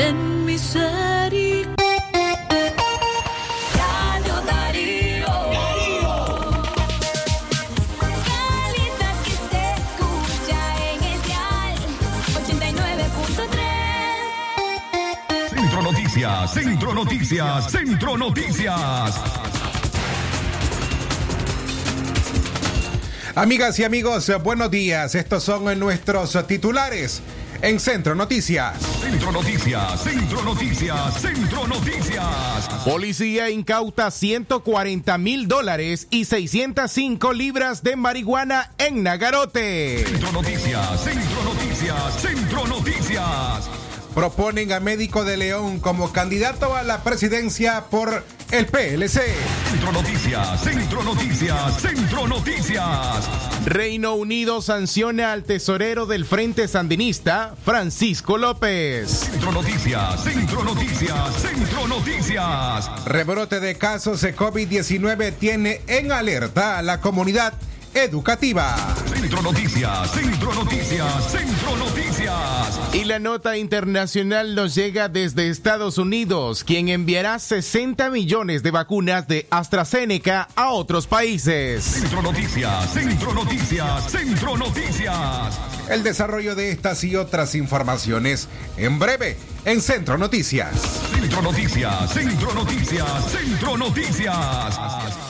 ten misericordia. Radio Darío. Calidad que se escucha en el dial 89.3. Centro Noticias, Centro Noticias, Centro Noticias. Amigas y amigos, buenos días. Estos son nuestros titulares en Centro Noticias. Centro Noticias, Centro Noticias, Centro Noticias. Policía incauta 140 mil dólares y 605 libras de marihuana en Nagarote. Centro Noticias, Centro Noticias, Centro Noticias. Proponen a Médico de León como candidato a la presidencia por el PLC. Centro Noticias, Centro Noticias, Centro Noticias. Reino Unido sanciona al tesorero del Frente Sandinista, Francisco López. Centro Noticias, Centro Noticias, Centro Noticias. Rebrote de casos de COVID-19 tiene en alerta a la comunidad educativa. Centro Noticias, Centro Noticias, Centro Noticias. Y la nota internacional nos llega desde Estados Unidos, quien enviará 60 millones de vacunas de AstraZeneca a otros países. Centro Noticias, Centro Noticias, Centro Noticias. El desarrollo de estas y otras informaciones en breve en Centro Noticias. Centro Noticias, Centro Noticias, Centro Noticias.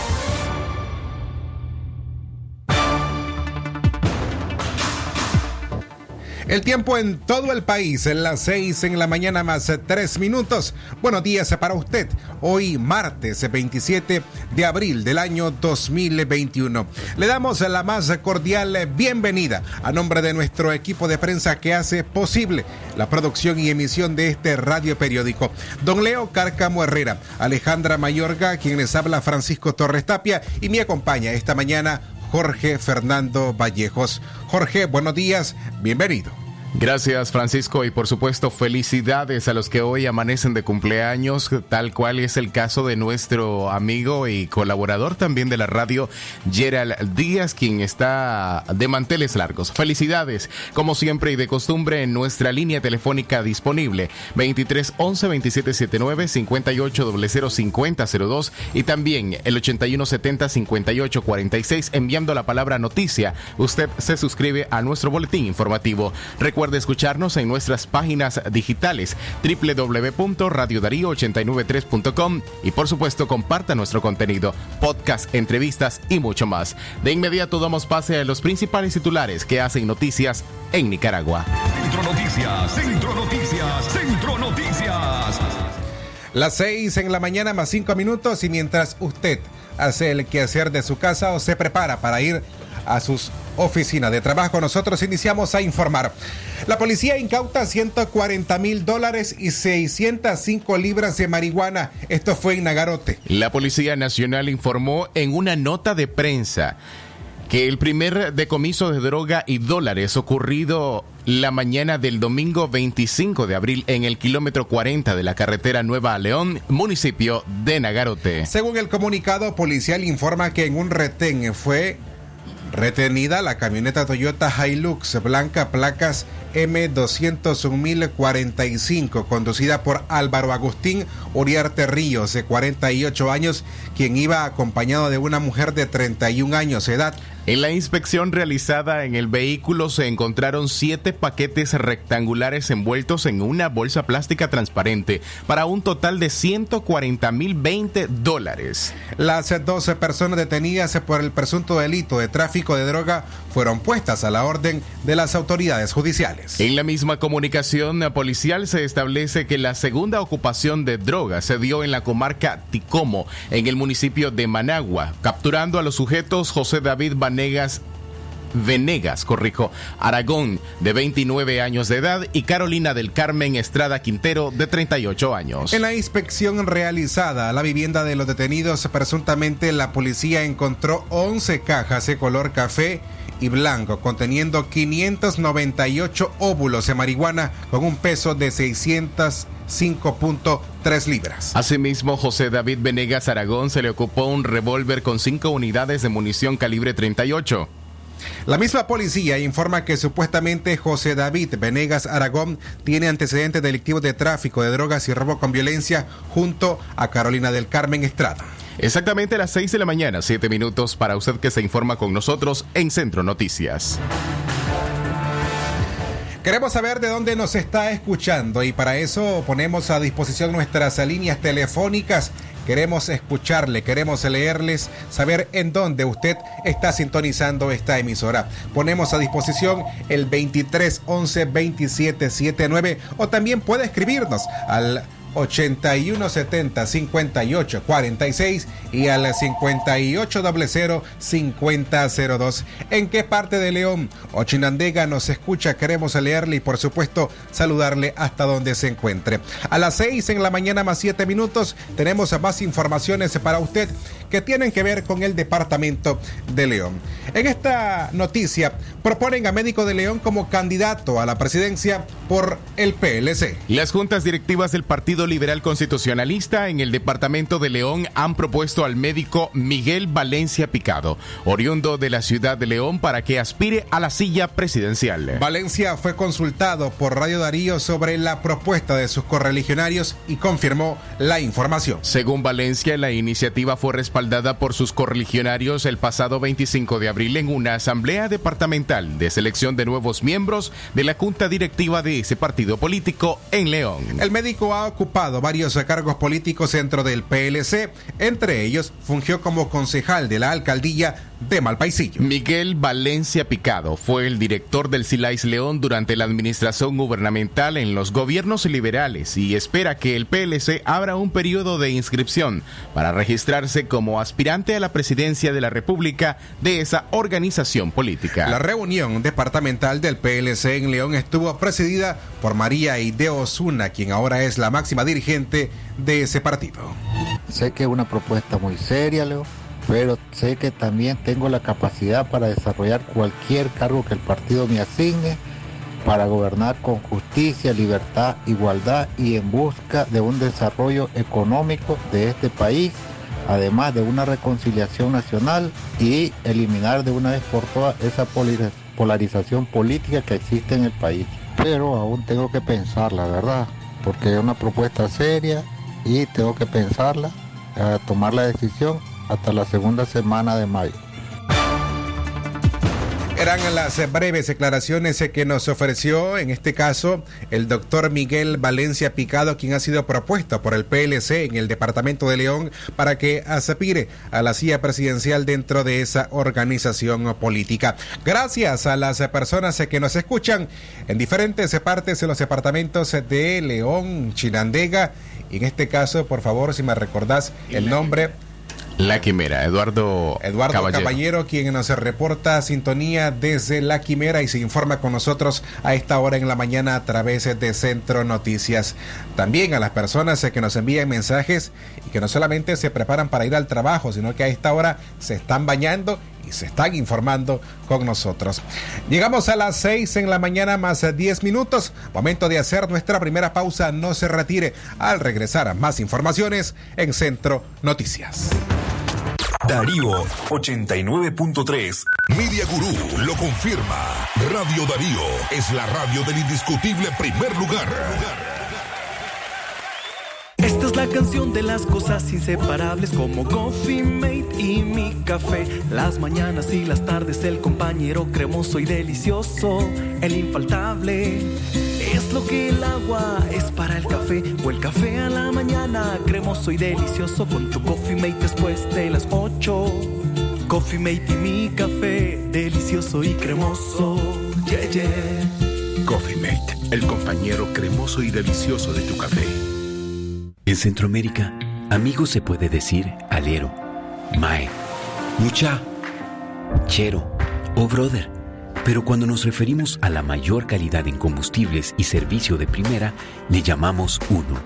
El tiempo en todo el país, en las 6 en la mañana más eh, tres minutos. Buenos días para usted. Hoy martes 27 de abril del año 2021. Le damos la más cordial bienvenida a nombre de nuestro equipo de prensa que hace posible la producción y emisión de este radio periódico. Don Leo Cárcamo Herrera, Alejandra Mayorga, quien les habla Francisco Torres Tapia y me acompaña esta mañana Jorge Fernando Vallejos. Jorge, buenos días, bienvenido. Gracias Francisco y por supuesto felicidades a los que hoy amanecen de cumpleaños, tal cual es el caso de nuestro amigo y colaborador también de la radio, Gerald Díaz, quien está de manteles largos. Felicidades, como siempre y de costumbre, en nuestra línea telefónica disponible 23 11 27 79 58 00 50 02 y también el 81 70 58 46 enviando la palabra noticia. Usted se suscribe a nuestro boletín informativo. Recuerde escucharnos en nuestras páginas digitales www.radiodarío893.com y por supuesto comparta nuestro contenido, podcast, entrevistas y mucho más. De inmediato damos pase a los principales titulares que hacen noticias en Nicaragua. Centro Noticias, Centro Noticias, Centro Noticias. Las 6 en la mañana más 5 minutos y mientras usted hace el quehacer de su casa o se prepara para ir a sus oficinas de trabajo, nosotros iniciamos a informar. La policía incauta 140 mil dólares y 605 libras de marihuana. Esto fue en Nagarote. La Policía Nacional informó en una nota de prensa que el primer decomiso de droga y dólares ocurrido la mañana del domingo 25 de abril en el kilómetro 40 de la carretera Nueva a León, municipio de Nagarote. Según el comunicado policial informa que en un retén fue retenida la camioneta Toyota Hilux blanca placas M201045 conducida por Álvaro Agustín Uriarte Ríos de 48 años quien iba acompañado de una mujer de 31 años de edad. En la inspección realizada en el vehículo se encontraron siete paquetes rectangulares envueltos en una bolsa plástica transparente para un total de 140 mil 20 dólares. Las 12 personas detenidas por el presunto delito de tráfico de droga fueron puestas a la orden de las autoridades judiciales. En la misma comunicación policial se establece que la segunda ocupación de drogas se dio en la comarca Ticomo, en el municipio de Managua, capturando a los sujetos José David Vanegas Venegas, corrijo, Aragón, de 29 años de edad, y Carolina del Carmen Estrada Quintero, de 38 años. En la inspección realizada a la vivienda de los detenidos, presuntamente la policía encontró 11 cajas de color café y blanco conteniendo 598 óvulos de marihuana con un peso de 605.3 libras. Asimismo, José David Venegas Aragón se le ocupó un revólver con cinco unidades de munición calibre 38. La misma policía informa que supuestamente José David Venegas Aragón tiene antecedentes delictivos de tráfico de drogas y robo con violencia junto a Carolina del Carmen Estrada. Exactamente a las 6 de la mañana, 7 minutos para usted que se informa con nosotros en Centro Noticias. Queremos saber de dónde nos está escuchando y para eso ponemos a disposición nuestras líneas telefónicas. Queremos escucharle, queremos leerles, saber en dónde usted está sintonizando esta emisora. Ponemos a disposición el 23 11 27 79 o también puede escribirnos al 8170 58 46 y al 5800 5002. ¿En qué parte de León o Chinandega nos escucha? Queremos leerle y por supuesto saludarle hasta donde se encuentre. A las 6 en la mañana más 7 minutos tenemos más informaciones para usted que tienen que ver con el departamento de León. En esta noticia proponen a Médico de León como candidato a la presidencia por el PLC. Las juntas directivas del Partido Liberal Constitucionalista en el departamento de León han propuesto al médico Miguel Valencia Picado, oriundo de la ciudad de León, para que aspire a la silla presidencial. Valencia fue consultado por Radio Darío sobre la propuesta de sus correligionarios y confirmó la información. Según Valencia, la iniciativa fue respaldada por sus correligionarios el pasado 25 de abril en una asamblea departamental de selección de nuevos miembros de la junta directiva de ese partido político en León. El médico ha ocupado varios cargos políticos dentro del PLC, entre ellos fungió como concejal de la alcaldía de Malpaisillo. Miguel Valencia Picado fue el director del Silais León durante la administración gubernamental en los gobiernos liberales y espera que el PLC abra un periodo de inscripción para registrarse como aspirante a la presidencia de la República de esa organización política. La reunión departamental del PLC en León estuvo presidida por María Ideo Osuna, quien ahora es la máxima dirigente de ese partido. Sé que es una propuesta muy seria, Leo, pero sé que también tengo la capacidad para desarrollar cualquier cargo que el partido me asigne para gobernar con justicia, libertad, igualdad y en busca de un desarrollo económico de este país, además de una reconciliación nacional y eliminar de una vez por todas esa polariz- polarización política que existe en el país. Pero aún tengo que pensarla, ¿verdad? Porque es una propuesta seria y tengo que pensarla, eh, tomar la decisión hasta la segunda semana de mayo. Eran las breves declaraciones eh, que nos ofreció, en este caso, el doctor Miguel Valencia Picado, quien ha sido propuesto por el PLC en el departamento de León para que aspire a la silla presidencial dentro de esa organización política. Gracias a las personas eh, que nos escuchan en diferentes partes de los departamentos de León, Chinandega, y en este caso, por favor, si me recordás el nombre. La Quimera, Eduardo, Eduardo Caballero. Caballero. quien nos reporta sintonía desde La Quimera y se informa con nosotros a esta hora en la mañana a través de Centro Noticias. También a las personas que nos envían mensajes y que no solamente se preparan para ir al trabajo, sino que a esta hora se están bañando y se están informando con nosotros. Llegamos a las 6 en la mañana más 10 minutos. Momento de hacer nuestra primera pausa. No se retire. Al regresar más informaciones en Centro Noticias. Darío 89.3. Media Gurú lo confirma. Radio Darío es la radio del indiscutible primer lugar. Esta es la canción de las cosas inseparables como Coffee Mate y mi café. Las mañanas y las tardes el compañero cremoso y delicioso, el infaltable. Es lo que el agua es para el café o el café a la mañana cremoso y delicioso con tu Coffee Mate después de las 8. Coffee Mate y mi café, delicioso y cremoso. Yeah, yeah. Coffee Mate, el compañero cremoso y delicioso de tu café. En Centroamérica, amigo se puede decir alero, mae, mucha, chero o brother. Pero cuando nos referimos a la mayor calidad en combustibles y servicio de primera, le llamamos UNO,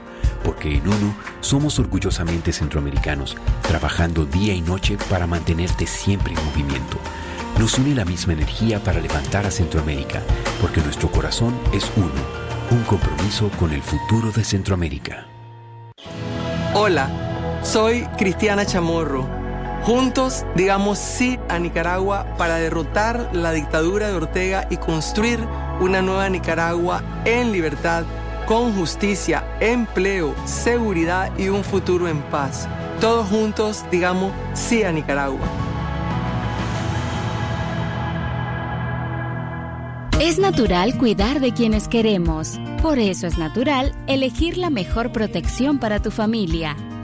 porque en UNO somos orgullosamente centroamericanos, trabajando día y noche para mantenerte siempre en movimiento. Nos une la misma energía para levantar a Centroamérica, porque nuestro corazón es uno, un compromiso con el futuro de Centroamérica. Hola, soy Cristiana Chamorro. Juntos digamos sí a Nicaragua para derrotar la dictadura de Ortega y construir una nueva Nicaragua en libertad, con justicia, empleo, seguridad y un futuro en paz. Todos juntos digamos sí a Nicaragua. Es natural cuidar de quienes queremos. Por eso es natural elegir la mejor protección para tu familia.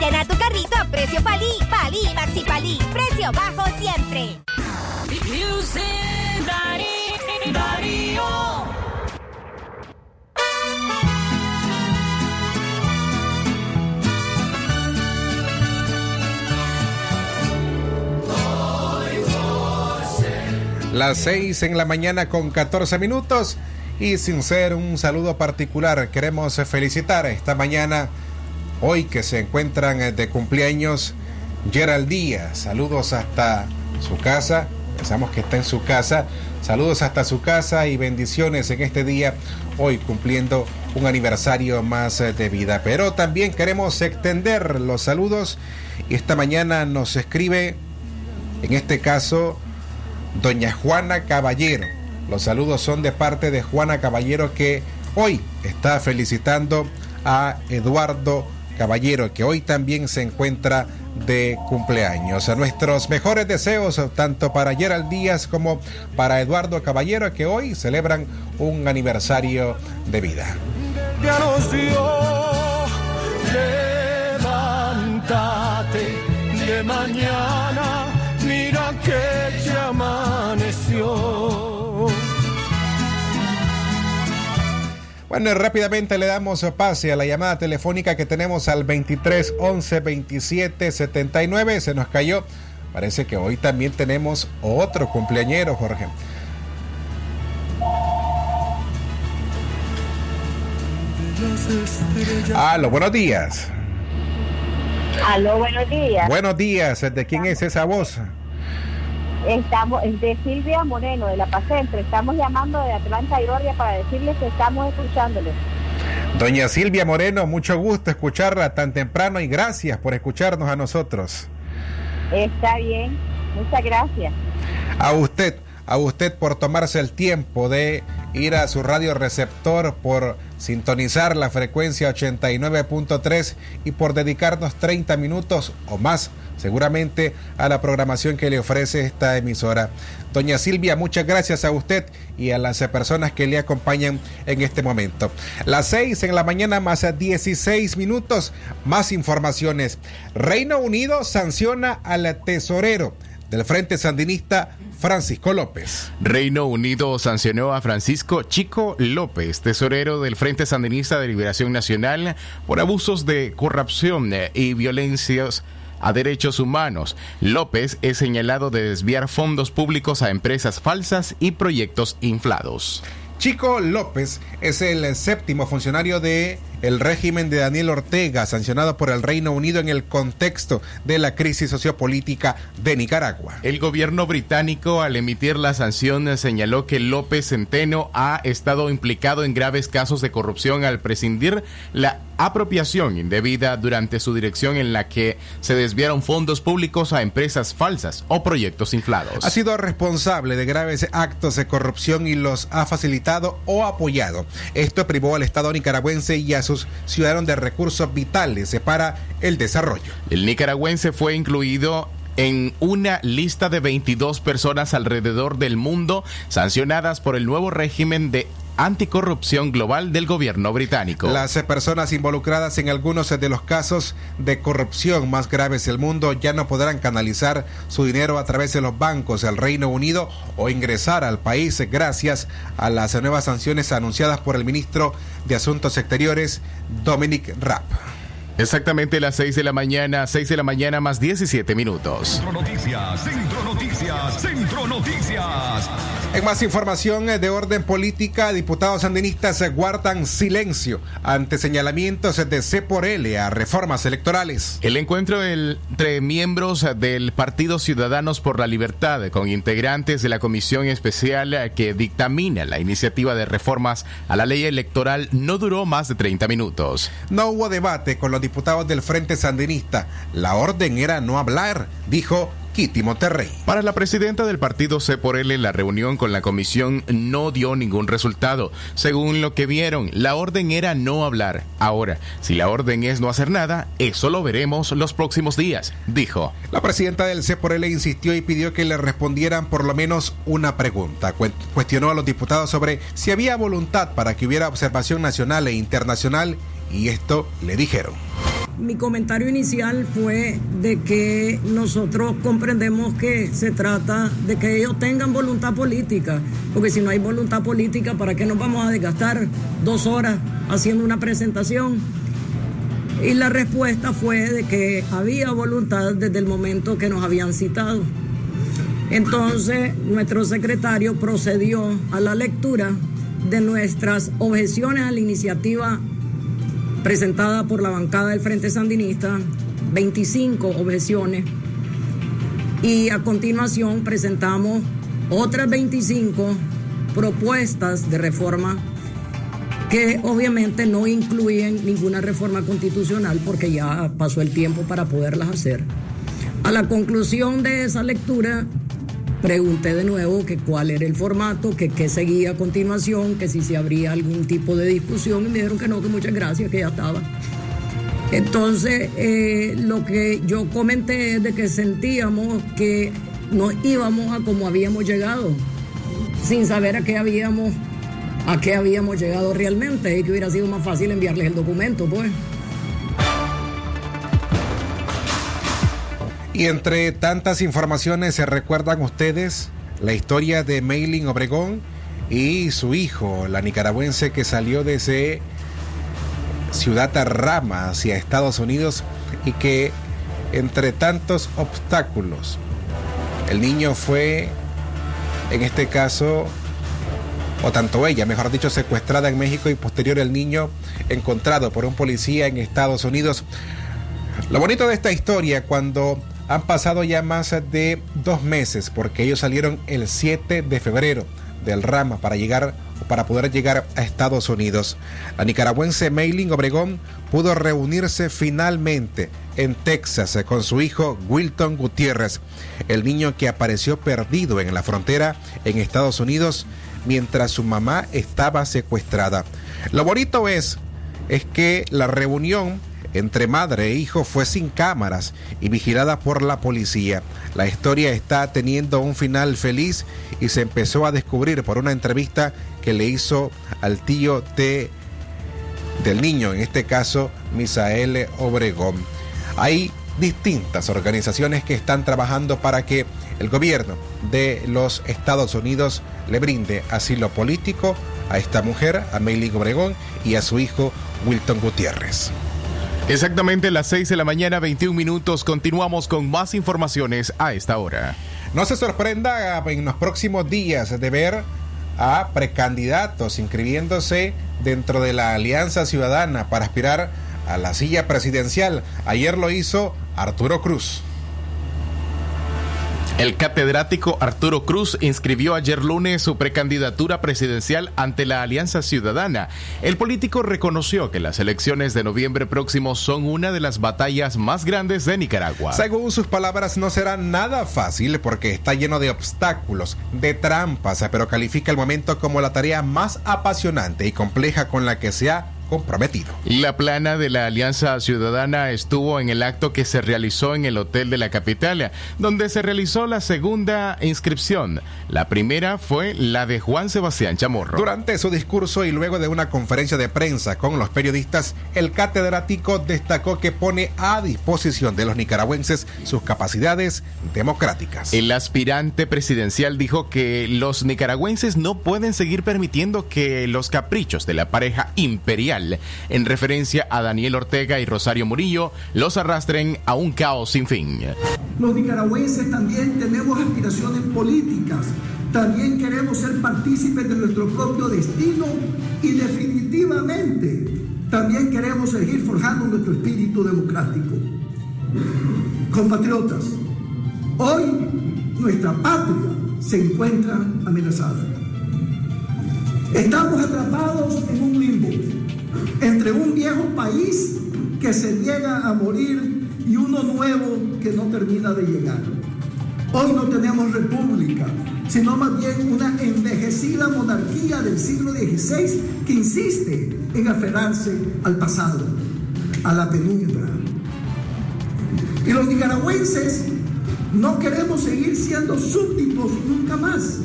Llena tu carrito a precio palí, palí, maxi palí, precio bajo siempre. Las 6 en la mañana con 14 minutos. Y sin ser un saludo particular, queremos felicitar esta mañana, hoy que se encuentran eh, de cumpleaños, Gerald Díaz. Saludos hasta su casa, pensamos que está en su casa. Saludos hasta su casa y bendiciones en este día, hoy cumpliendo un aniversario más eh, de vida. Pero también queremos extender los saludos y esta mañana nos escribe, en este caso, doña Juana Caballero. Los saludos son de parte de Juana Caballero que hoy está felicitando a Eduardo Caballero, que hoy también se encuentra de cumpleaños. A nuestros mejores deseos, tanto para Gerald Díaz como para Eduardo Caballero, que hoy celebran un aniversario de vida. De mañana, mira que amaneció. Bueno, rápidamente le damos pase a la llamada telefónica que tenemos al 23 11 27 79. Se nos cayó. Parece que hoy también tenemos otro cumpleañero, Jorge. Aló, buenos días. Aló, buenos días. Buenos días. ¿De quién es esa voz? Estamos es de Silvia Moreno de La Paz Centro. Estamos llamando de Atlanta, Georgia para decirles que estamos escuchándoles. Doña Silvia Moreno, mucho gusto escucharla tan temprano y gracias por escucharnos a nosotros. Está bien. Muchas gracias. A usted, a usted por tomarse el tiempo de ir a su radio receptor, por sintonizar la frecuencia 89.3 y por dedicarnos 30 minutos o más seguramente a la programación que le ofrece esta emisora. Doña Silvia, muchas gracias a usted y a las personas que le acompañan en este momento. Las 6 en la mañana más 16 minutos, más informaciones. Reino Unido sanciona al tesorero del Frente Sandinista Francisco López. Reino Unido sancionó a Francisco Chico López, tesorero del Frente Sandinista de Liberación Nacional, por abusos de corrupción y violencias a derechos humanos. López es señalado de desviar fondos públicos a empresas falsas y proyectos inflados. Chico López es el séptimo funcionario de el régimen de Daniel Ortega, sancionado por el Reino Unido en el contexto de la crisis sociopolítica de Nicaragua. El gobierno británico, al emitir la sanción, señaló que López Centeno ha estado implicado en graves casos de corrupción al prescindir la apropiación indebida durante su dirección en la que se desviaron fondos públicos a empresas falsas o proyectos inflados. Ha sido responsable de graves actos de corrupción y los ha facilitado o apoyado. Esto privó al Estado nicaragüense y a sus ciudadanos de recursos vitales para el desarrollo. El nicaragüense fue incluido en una lista de 22 personas alrededor del mundo sancionadas por el nuevo régimen de anticorrupción global del gobierno británico. Las personas involucradas en algunos de los casos de corrupción más graves del mundo ya no podrán canalizar su dinero a través de los bancos del Reino Unido o ingresar al país gracias a las nuevas sanciones anunciadas por el ministro de Asuntos Exteriores, Dominic Raab. Exactamente las 6 de la mañana, 6 de la mañana más 17 minutos. Centro Noticias, Centro Noticias, Centro Noticias. En más información de orden política, diputados sandinistas guardan silencio ante señalamientos de C por L a reformas electorales. El encuentro entre miembros del Partido Ciudadanos por la Libertad con integrantes de la comisión especial que dictamina la iniciativa de reformas a la ley electoral no duró más de 30 minutos. No hubo debate con los diputados del Frente Sandinista. La orden era no hablar, dijo Kitty Monterrey. Para la presidenta del partido C por L, la reunión con la comisión no dio ningún resultado. Según lo que vieron, la orden era no hablar. Ahora, si la orden es no hacer nada, eso lo veremos los próximos días, dijo. La presidenta del C por L insistió y pidió que le respondieran por lo menos una pregunta. Cuestionó a los diputados sobre si había voluntad para que hubiera observación nacional e internacional y esto le dijeron. Mi comentario inicial fue de que nosotros comprendemos que se trata de que ellos tengan voluntad política, porque si no hay voluntad política, ¿para qué nos vamos a desgastar dos horas haciendo una presentación? Y la respuesta fue de que había voluntad desde el momento que nos habían citado. Entonces, nuestro secretario procedió a la lectura de nuestras objeciones a la iniciativa presentada por la bancada del Frente Sandinista, 25 objeciones, y a continuación presentamos otras 25 propuestas de reforma que obviamente no incluyen ninguna reforma constitucional porque ya pasó el tiempo para poderlas hacer. A la conclusión de esa lectura, Pregunté de nuevo que cuál era el formato, que qué seguía a continuación, que si se habría algún tipo de discusión y me dijeron que no, que muchas gracias, que ya estaba. Entonces, eh, lo que yo comenté es de que sentíamos que nos íbamos a como habíamos llegado, sin saber a qué habíamos, a qué habíamos llegado realmente y que hubiera sido más fácil enviarles el documento, pues. Y entre tantas informaciones, ¿se recuerdan ustedes la historia de Mailing Obregón y su hijo, la nicaragüense que salió desde Ciudad Rama hacia Estados Unidos y que entre tantos obstáculos, el niño fue, en este caso, o tanto ella, mejor dicho, secuestrada en México y posterior el niño encontrado por un policía en Estados Unidos. Lo bonito de esta historia, cuando han pasado ya más de dos meses porque ellos salieron el 7 de febrero del Rama para llegar para poder llegar a Estados Unidos. La nicaragüense Mailing Obregón pudo reunirse finalmente en Texas con su hijo Wilton Gutiérrez, el niño que apareció perdido en la frontera en Estados Unidos mientras su mamá estaba secuestrada. Lo bonito es es que la reunión entre madre e hijo fue sin cámaras y vigilada por la policía. La historia está teniendo un final feliz y se empezó a descubrir por una entrevista que le hizo al tío de, del niño, en este caso Misael Obregón. Hay distintas organizaciones que están trabajando para que el gobierno de los Estados Unidos le brinde asilo político a esta mujer, a Meili Obregón, y a su hijo Wilton Gutiérrez. Exactamente las 6 de la mañana, 21 minutos. Continuamos con más informaciones a esta hora. No se sorprenda en los próximos días de ver a precandidatos inscribiéndose dentro de la Alianza Ciudadana para aspirar a la silla presidencial. Ayer lo hizo Arturo Cruz. El catedrático Arturo Cruz inscribió ayer lunes su precandidatura presidencial ante la Alianza Ciudadana. El político reconoció que las elecciones de noviembre próximo son una de las batallas más grandes de Nicaragua. Según sus palabras, no será nada fácil porque está lleno de obstáculos, de trampas, pero califica el momento como la tarea más apasionante y compleja con la que se ha comprometido. La plana de la Alianza Ciudadana estuvo en el acto que se realizó en el Hotel de la Capital, donde se realizó la segunda inscripción. La primera fue la de Juan Sebastián Chamorro. Durante su discurso y luego de una conferencia de prensa con los periodistas, el catedrático destacó que pone a disposición de los nicaragüenses sus capacidades democráticas. El aspirante presidencial dijo que los nicaragüenses no pueden seguir permitiendo que los caprichos de la pareja imperial en referencia a Daniel Ortega y Rosario Murillo, los arrastren a un caos sin fin. Los nicaragüenses también tenemos aspiraciones políticas, también queremos ser partícipes de nuestro propio destino y definitivamente también queremos seguir forjando nuestro espíritu democrático. Compatriotas, hoy nuestra patria se encuentra amenazada. Estamos atrapados en un limbo entre un viejo país que se llega a morir y uno nuevo que no termina de llegar. Hoy no tenemos república, sino más bien una envejecida monarquía del siglo XVI que insiste en aferrarse al pasado, a la penumbra. Y los nicaragüenses no queremos seguir siendo súbditos nunca más.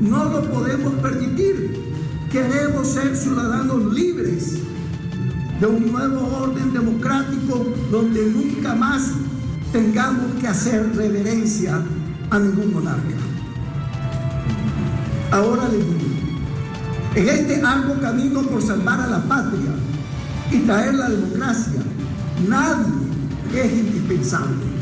No lo podemos permitir. Queremos ser ciudadanos libres de un nuevo orden democrático donde nunca más tengamos que hacer reverencia a ningún monarca. Ahora les digo, en este arduo camino por salvar a la patria y traer la democracia, nadie es indispensable.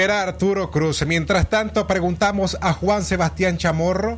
Era Arturo Cruz. Mientras tanto, preguntamos a Juan Sebastián Chamorro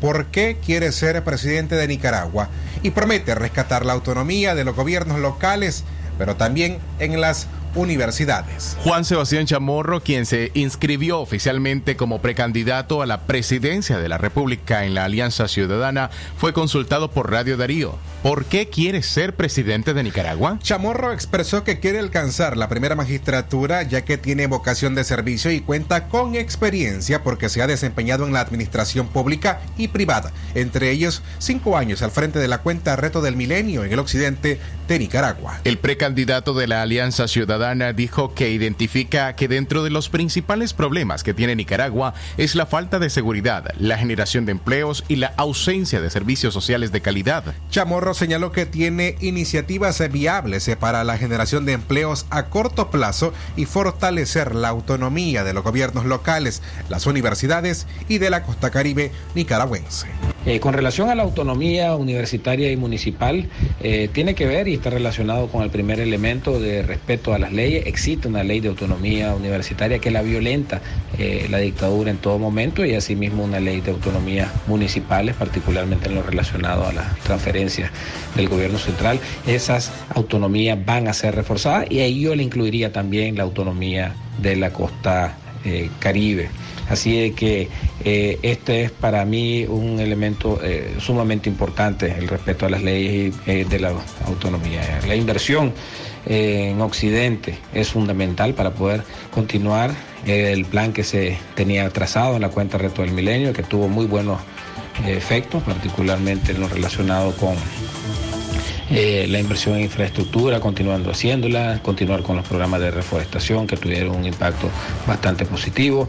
por qué quiere ser presidente de Nicaragua y promete rescatar la autonomía de los gobiernos locales, pero también en las universidades. Juan Sebastián Chamorro, quien se inscribió oficialmente como precandidato a la presidencia de la República en la Alianza Ciudadana, fue consultado por Radio Darío. ¿Por qué quiere ser presidente de Nicaragua? Chamorro expresó que quiere alcanzar la primera magistratura ya que tiene vocación de servicio y cuenta con experiencia porque se ha desempeñado en la administración pública y privada, entre ellos cinco años al frente de la cuenta Reto del Milenio en el occidente de Nicaragua. El precandidato de la Alianza Ciudadana dijo que identifica que dentro de los principales problemas que tiene Nicaragua es la falta de seguridad, la generación de empleos y la ausencia de servicios sociales de calidad. Chamorro señaló que tiene iniciativas viables para la generación de empleos a corto plazo y fortalecer la autonomía de los gobiernos locales, las universidades y de la costa caribe nicaragüense. Eh, con relación a la autonomía universitaria y municipal, eh, tiene que ver y está relacionado con el primer elemento de respeto a las leyes. Existe una ley de autonomía universitaria que la violenta eh, la dictadura en todo momento y asimismo una ley de autonomía municipales, particularmente en lo relacionado a las transferencias del gobierno central. Esas autonomías van a ser reforzadas y ahí yo le incluiría también la autonomía de la costa caribe. Así de que eh, este es para mí un elemento eh, sumamente importante, el respeto a las leyes eh, de la autonomía. La inversión en Occidente es fundamental para poder continuar el plan que se tenía trazado en la cuenta Reto del Milenio, que tuvo muy buenos efectos, particularmente en lo relacionado con la inversión en infraestructura, continuando haciéndola, continuar con los programas de reforestación que tuvieron un impacto bastante positivo.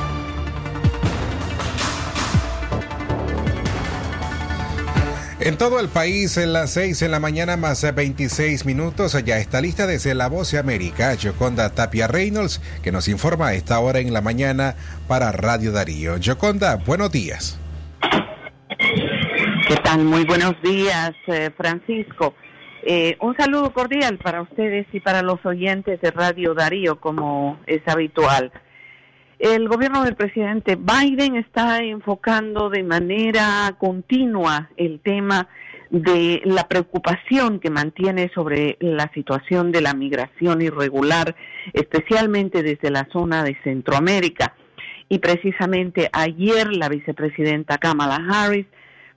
En todo el país, en las 6 en la mañana más 26 minutos, ya está lista desde La Voz de América, Yoconda Tapia Reynolds, que nos informa a esta hora en la mañana para Radio Darío. Yoconda, buenos días. ¿Qué tal? Muy buenos días, eh, Francisco. Eh, un saludo cordial para ustedes y para los oyentes de Radio Darío, como es habitual. El gobierno del presidente Biden está enfocando de manera continua el tema de la preocupación que mantiene sobre la situación de la migración irregular, especialmente desde la zona de Centroamérica. Y precisamente ayer la vicepresidenta Kamala Harris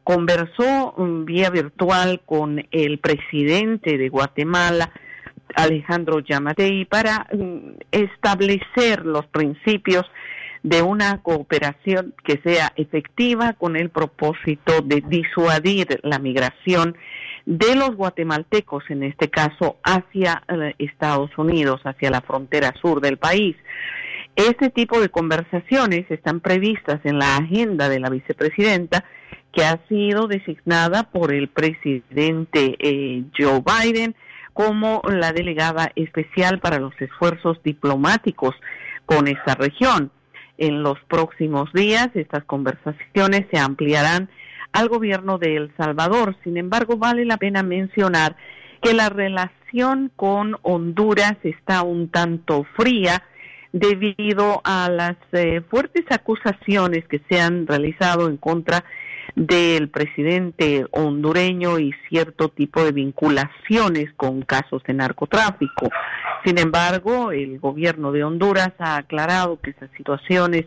conversó vía virtual con el presidente de Guatemala, Alejandro Yamatei para mm, establecer los principios de una cooperación que sea efectiva con el propósito de disuadir la migración de los guatemaltecos, en este caso, hacia eh, Estados Unidos, hacia la frontera sur del país. Este tipo de conversaciones están previstas en la agenda de la vicepresidenta, que ha sido designada por el presidente eh, Joe Biden como la delegada especial para los esfuerzos diplomáticos con esta región. En los próximos días estas conversaciones se ampliarán al gobierno de El Salvador. Sin embargo, vale la pena mencionar que la relación con Honduras está un tanto fría debido a las eh, fuertes acusaciones que se han realizado en contra del presidente hondureño y cierto tipo de vinculaciones con casos de narcotráfico. Sin embargo, el gobierno de Honduras ha aclarado que esas situaciones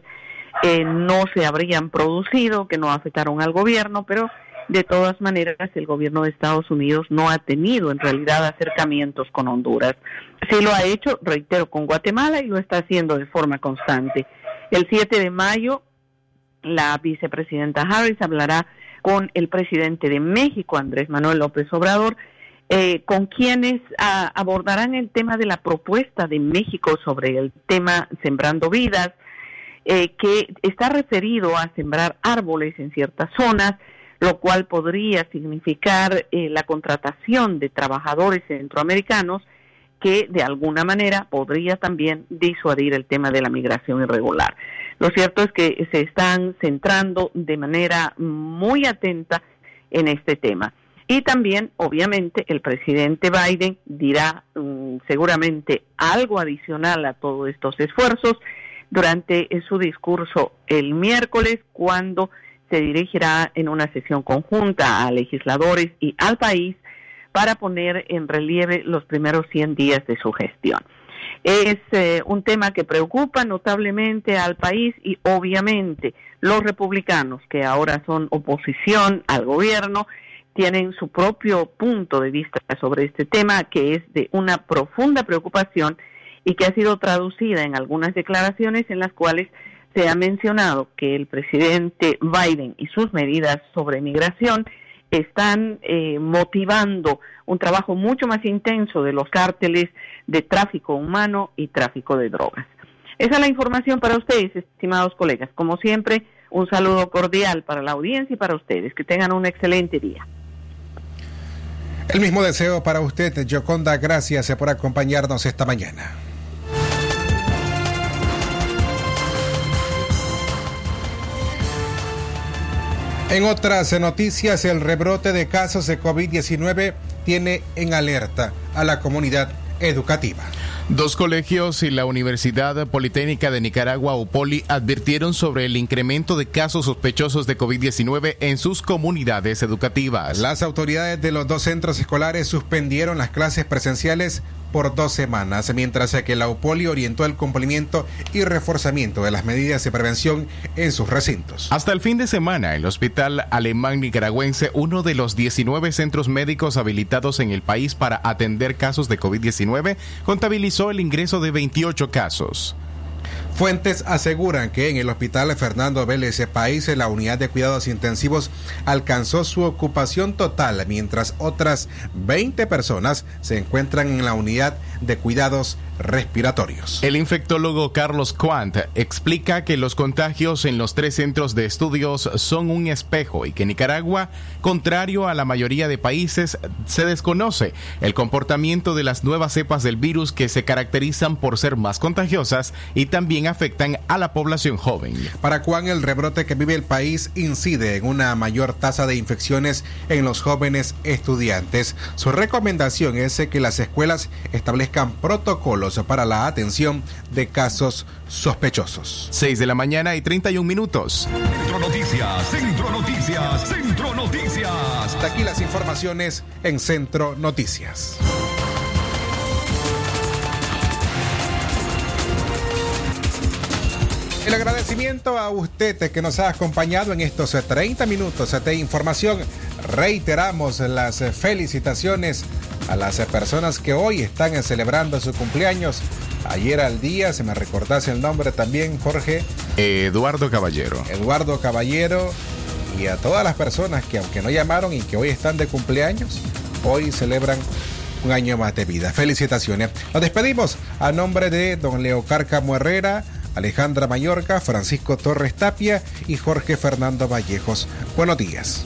eh, no se habrían producido, que no afectaron al gobierno, pero de todas maneras el gobierno de Estados Unidos no ha tenido en realidad acercamientos con Honduras. Sí lo ha hecho, reitero, con Guatemala y lo está haciendo de forma constante. El 7 de mayo la vicepresidenta Harris hablará con el presidente de México, Andrés Manuel López Obrador, eh, con quienes ah, abordarán el tema de la propuesta de México sobre el tema Sembrando Vidas, eh, que está referido a sembrar árboles en ciertas zonas, lo cual podría significar eh, la contratación de trabajadores centroamericanos que de alguna manera podría también disuadir el tema de la migración irregular. Lo cierto es que se están centrando de manera muy atenta en este tema. Y también, obviamente, el presidente Biden dirá mm, seguramente algo adicional a todos estos esfuerzos durante su discurso el miércoles, cuando se dirigirá en una sesión conjunta a legisladores y al país para poner en relieve los primeros 100 días de su gestión. Es eh, un tema que preocupa notablemente al país y obviamente los republicanos, que ahora son oposición al gobierno, tienen su propio punto de vista sobre este tema, que es de una profunda preocupación y que ha sido traducida en algunas declaraciones en las cuales se ha mencionado que el presidente Biden y sus medidas sobre migración están eh, motivando un trabajo mucho más intenso de los cárteles de tráfico humano y tráfico de drogas. Esa es la información para ustedes, estimados colegas. Como siempre, un saludo cordial para la audiencia y para ustedes. Que tengan un excelente día. El mismo deseo para usted, Joconda. Gracias por acompañarnos esta mañana. En otras noticias, el rebrote de casos de COVID-19 tiene en alerta a la comunidad educativa. Dos colegios y la Universidad Politécnica de Nicaragua, UPOLI, advirtieron sobre el incremento de casos sospechosos de COVID-19 en sus comunidades educativas. Las autoridades de los dos centros escolares suspendieron las clases presenciales por dos semanas, mientras que la UPOLI orientó el cumplimiento y reforzamiento de las medidas de prevención en sus recintos. Hasta el fin de semana, el Hospital Alemán Nicaragüense, uno de los 19 centros médicos habilitados en el país para atender casos de COVID-19, contabilizó el ingreso de 28 casos. Fuentes aseguran que en el hospital Fernando Vélez País la unidad de cuidados intensivos alcanzó su ocupación total, mientras otras 20 personas se encuentran en la unidad de cuidados respiratorios. El infectólogo Carlos Quant explica que los contagios en los tres centros de estudios son un espejo y que Nicaragua, contrario a la mayoría de países, se desconoce el comportamiento de las nuevas cepas del virus que se caracterizan por ser más contagiosas y también afectan a la población joven. Para Juan, el rebrote que vive el país incide en una mayor tasa de infecciones en los jóvenes estudiantes. Su recomendación es que las escuelas establezcan protocolos para la atención de casos sospechosos. 6 de la mañana y 31 minutos. Centro Noticias, Centro Noticias, Centro Noticias. Hasta aquí las informaciones en Centro Noticias. El agradecimiento a usted que nos ha acompañado en estos 30 minutos de información. Reiteramos las felicitaciones a las personas que hoy están celebrando su cumpleaños. Ayer al día, se me recordase el nombre también, Jorge. Eduardo Caballero. Eduardo Caballero y a todas las personas que aunque no llamaron y que hoy están de cumpleaños, hoy celebran un año más de vida. Felicitaciones. Nos despedimos a nombre de don Leo Cárcamo Herrera, Alejandra Mallorca, Francisco Torres Tapia y Jorge Fernando Vallejos. Buenos días.